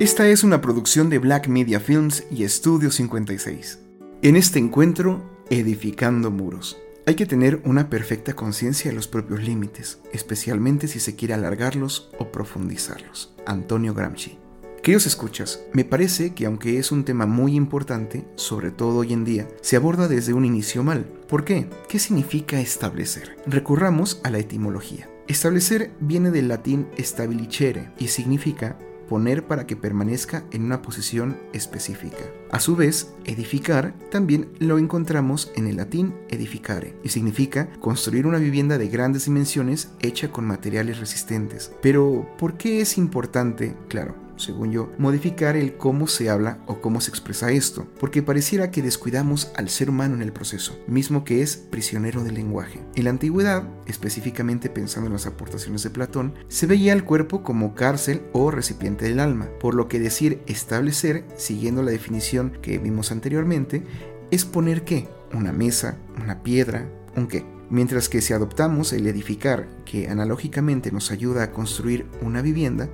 Esta es una producción de Black Media Films y Estudio 56. En este encuentro, edificando muros. Hay que tener una perfecta conciencia de los propios límites, especialmente si se quiere alargarlos o profundizarlos. Antonio Gramsci. Queridos escuchas, me parece que aunque es un tema muy importante, sobre todo hoy en día, se aborda desde un inicio mal. ¿Por qué? ¿Qué significa establecer? Recurramos a la etimología. Establecer viene del latín stabilicere y significa poner para que permanezca en una posición específica. A su vez, edificar también lo encontramos en el latín edificare y significa construir una vivienda de grandes dimensiones hecha con materiales resistentes. Pero, ¿por qué es importante? Claro, según yo, modificar el cómo se habla o cómo se expresa esto, porque pareciera que descuidamos al ser humano en el proceso, mismo que es prisionero del lenguaje. En la antigüedad, específicamente pensando en las aportaciones de Platón, se veía al cuerpo como cárcel o recipiente del alma, por lo que decir establecer, siguiendo la definición que vimos anteriormente, es poner qué, una mesa, una piedra, un qué. Mientras que si adoptamos el edificar, que analógicamente nos ayuda a construir una vivienda,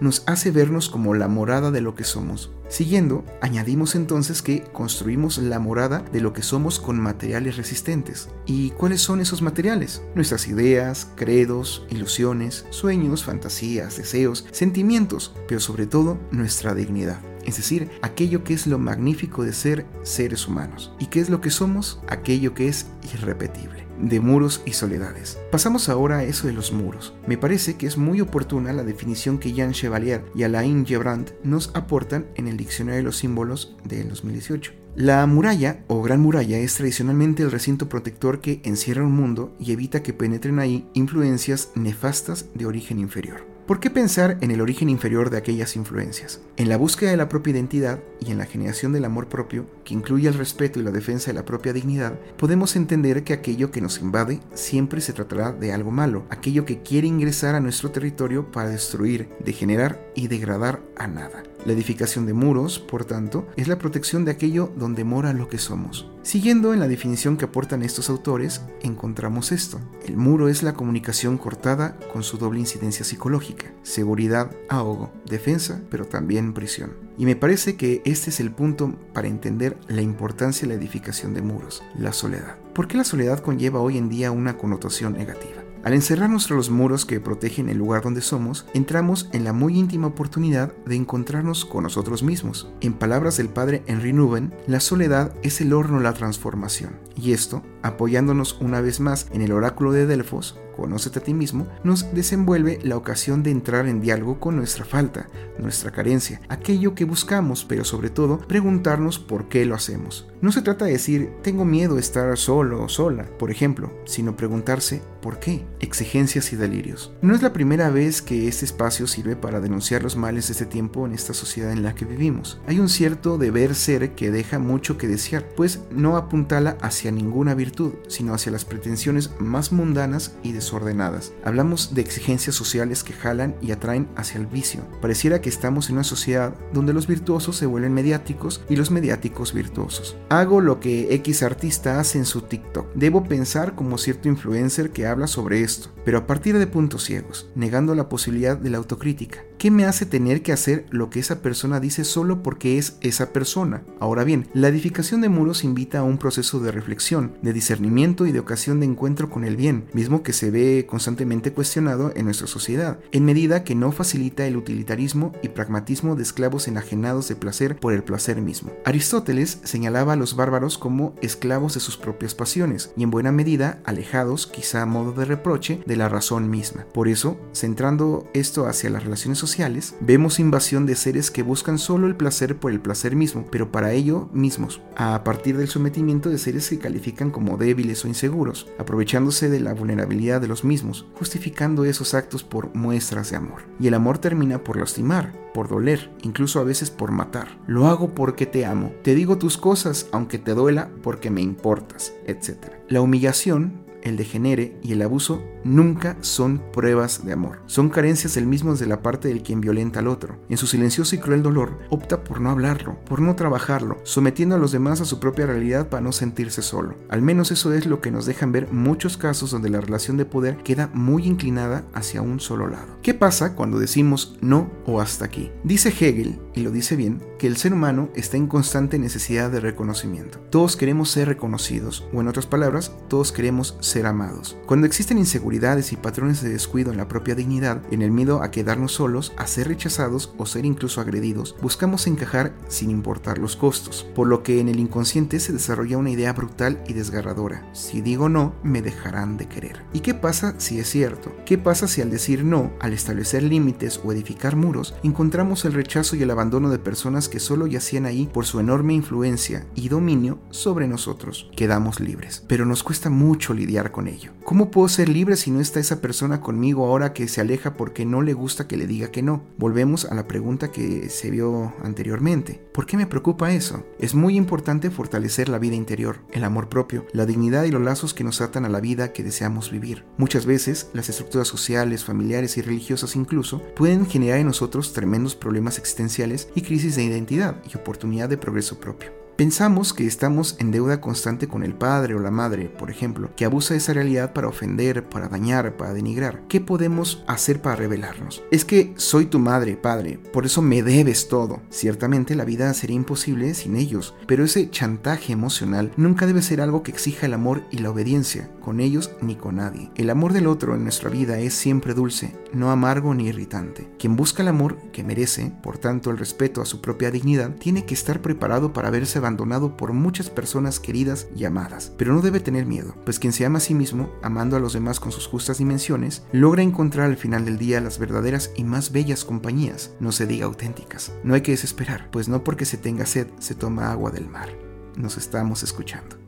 nos hace vernos como la morada de lo que somos. Siguiendo, añadimos entonces que construimos la morada de lo que somos con materiales resistentes. ¿Y cuáles son esos materiales? Nuestras ideas, credos, ilusiones, sueños, fantasías, deseos, sentimientos, pero sobre todo nuestra dignidad es decir, aquello que es lo magnífico de ser seres humanos. ¿Y qué es lo que somos? Aquello que es irrepetible de muros y soledades. Pasamos ahora a eso de los muros. Me parece que es muy oportuna la definición que Jean Chevalier y Alain Gebrand nos aportan en el Diccionario de los Símbolos del 2018. La muralla o gran muralla es tradicionalmente el recinto protector que encierra un mundo y evita que penetren ahí influencias nefastas de origen inferior. ¿Por qué pensar en el origen inferior de aquellas influencias? En la búsqueda de la propia identidad y en la generación del amor propio, que incluye el respeto y la defensa de la propia dignidad, podemos entender que aquello que nos invade siempre se tratará de algo malo, aquello que quiere ingresar a nuestro territorio para destruir, degenerar y degradar a nada. La edificación de muros, por tanto, es la protección de aquello donde mora lo que somos. Siguiendo en la definición que aportan estos autores, encontramos esto. El muro es la comunicación cortada con su doble incidencia psicológica, seguridad, ahogo, defensa, pero también prisión. Y me parece que este es el punto para entender la importancia de la edificación de muros, la soledad. ¿Por qué la soledad conlleva hoy en día una connotación negativa? Al encerrarnos tras los muros que protegen el lugar donde somos, entramos en la muy íntima oportunidad de encontrarnos con nosotros mismos. En palabras del padre Henry Nuben, la soledad es el horno de la transformación. Y esto, apoyándonos una vez más en el oráculo de Delfos, Conócete a ti mismo, nos desenvuelve la ocasión de entrar en diálogo con nuestra falta, nuestra carencia, aquello que buscamos, pero sobre todo preguntarnos por qué lo hacemos. No se trata de decir, tengo miedo de estar solo o sola, por ejemplo, sino preguntarse, ¿por qué? Exigencias y delirios. No es la primera vez que este espacio sirve para denunciar los males de este tiempo en esta sociedad en la que vivimos. Hay un cierto deber ser que deja mucho que desear, pues no apuntala hacia ninguna virtud, sino hacia las pretensiones más mundanas y de desordenadas. Hablamos de exigencias sociales que jalan y atraen hacia el vicio. Pareciera que estamos en una sociedad donde los virtuosos se vuelven mediáticos y los mediáticos virtuosos. Hago lo que X artista hace en su TikTok. Debo pensar como cierto influencer que habla sobre esto, pero a partir de puntos ciegos, negando la posibilidad de la autocrítica. ¿Qué me hace tener que hacer lo que esa persona dice solo porque es esa persona? Ahora bien, la edificación de muros invita a un proceso de reflexión, de discernimiento y de ocasión de encuentro con el bien, mismo que se ve constantemente cuestionado en nuestra sociedad, en medida que no facilita el utilitarismo y pragmatismo de esclavos enajenados de placer por el placer mismo. Aristóteles señalaba a los bárbaros como esclavos de sus propias pasiones y en buena medida alejados, quizá a modo de reproche, de la razón misma. Por eso, centrando esto hacia las relaciones sociales, vemos invasión de seres que buscan solo el placer por el placer mismo, pero para ello mismos, a partir del sometimiento de seres que califican como débiles o inseguros, aprovechándose de la vulnerabilidad de los mismos, justificando esos actos por muestras de amor. Y el amor termina por lastimar, por doler, incluso a veces por matar. Lo hago porque te amo, te digo tus cosas aunque te duela porque me importas, etc. La humillación el degenere y el abuso nunca son pruebas de amor. Son carencias del mismo de la parte del quien violenta al otro. En su silencioso y cruel dolor, opta por no hablarlo, por no trabajarlo, sometiendo a los demás a su propia realidad para no sentirse solo. Al menos eso es lo que nos dejan ver muchos casos donde la relación de poder queda muy inclinada hacia un solo lado. ¿Qué pasa cuando decimos no o hasta aquí? Dice Hegel, y lo dice bien, que el ser humano está en constante necesidad de reconocimiento. Todos queremos ser reconocidos, o en otras palabras, todos queremos ser amados. Cuando existen inseguridades y patrones de descuido en la propia dignidad, en el miedo a quedarnos solos, a ser rechazados o ser incluso agredidos, buscamos encajar sin importar los costos, por lo que en el inconsciente se desarrolla una idea brutal y desgarradora. Si digo no, me dejarán de querer. ¿Y qué pasa si es cierto? ¿Qué pasa si al decir no, al establecer límites o edificar muros, encontramos el rechazo y el abandono de personas que solo yacían ahí por su enorme influencia y dominio sobre nosotros? Quedamos libres, pero nos cuesta mucho lidiar con ello. ¿Cómo puedo ser libre si no está esa persona conmigo ahora que se aleja porque no le gusta que le diga que no? Volvemos a la pregunta que se vio anteriormente. ¿Por qué me preocupa eso? Es muy importante fortalecer la vida interior, el amor propio, la dignidad y los lazos que nos atan a la vida que deseamos vivir. Muchas veces, las estructuras sociales, familiares y religiosas incluso pueden generar en nosotros tremendos problemas existenciales y crisis de identidad y oportunidad de progreso propio. Pensamos que estamos en deuda constante con el padre o la madre, por ejemplo, que abusa de esa realidad para ofender, para dañar, para denigrar. ¿Qué podemos hacer para revelarnos? Es que soy tu madre, padre, por eso me debes todo. Ciertamente la vida sería imposible sin ellos, pero ese chantaje emocional nunca debe ser algo que exija el amor y la obediencia, con ellos ni con nadie. El amor del otro en nuestra vida es siempre dulce, no amargo ni irritante. Quien busca el amor que merece, por tanto el respeto a su propia dignidad, tiene que estar preparado para verse abandonado por muchas personas queridas y amadas. Pero no debe tener miedo, pues quien se ama a sí mismo, amando a los demás con sus justas dimensiones, logra encontrar al final del día las verdaderas y más bellas compañías, no se diga auténticas. No hay que desesperar, pues no porque se tenga sed se toma agua del mar. Nos estamos escuchando.